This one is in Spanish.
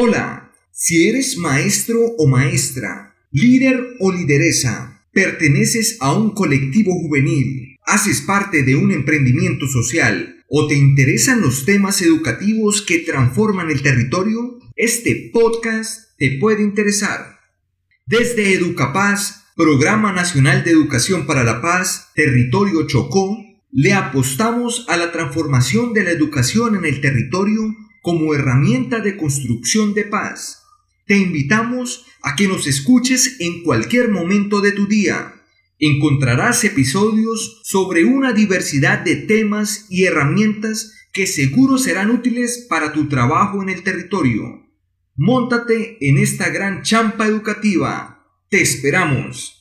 Hola, si eres maestro o maestra, líder o lideresa, perteneces a un colectivo juvenil, haces parte de un emprendimiento social o te interesan los temas educativos que transforman el territorio, este podcast te puede interesar. Desde Educapaz, Programa Nacional de Educación para la Paz, Territorio Chocó, le apostamos a la transformación de la educación en el territorio como herramienta de construcción de paz. Te invitamos a que nos escuches en cualquier momento de tu día. Encontrarás episodios sobre una diversidad de temas y herramientas que seguro serán útiles para tu trabajo en el territorio. Móntate en esta gran champa educativa. Te esperamos.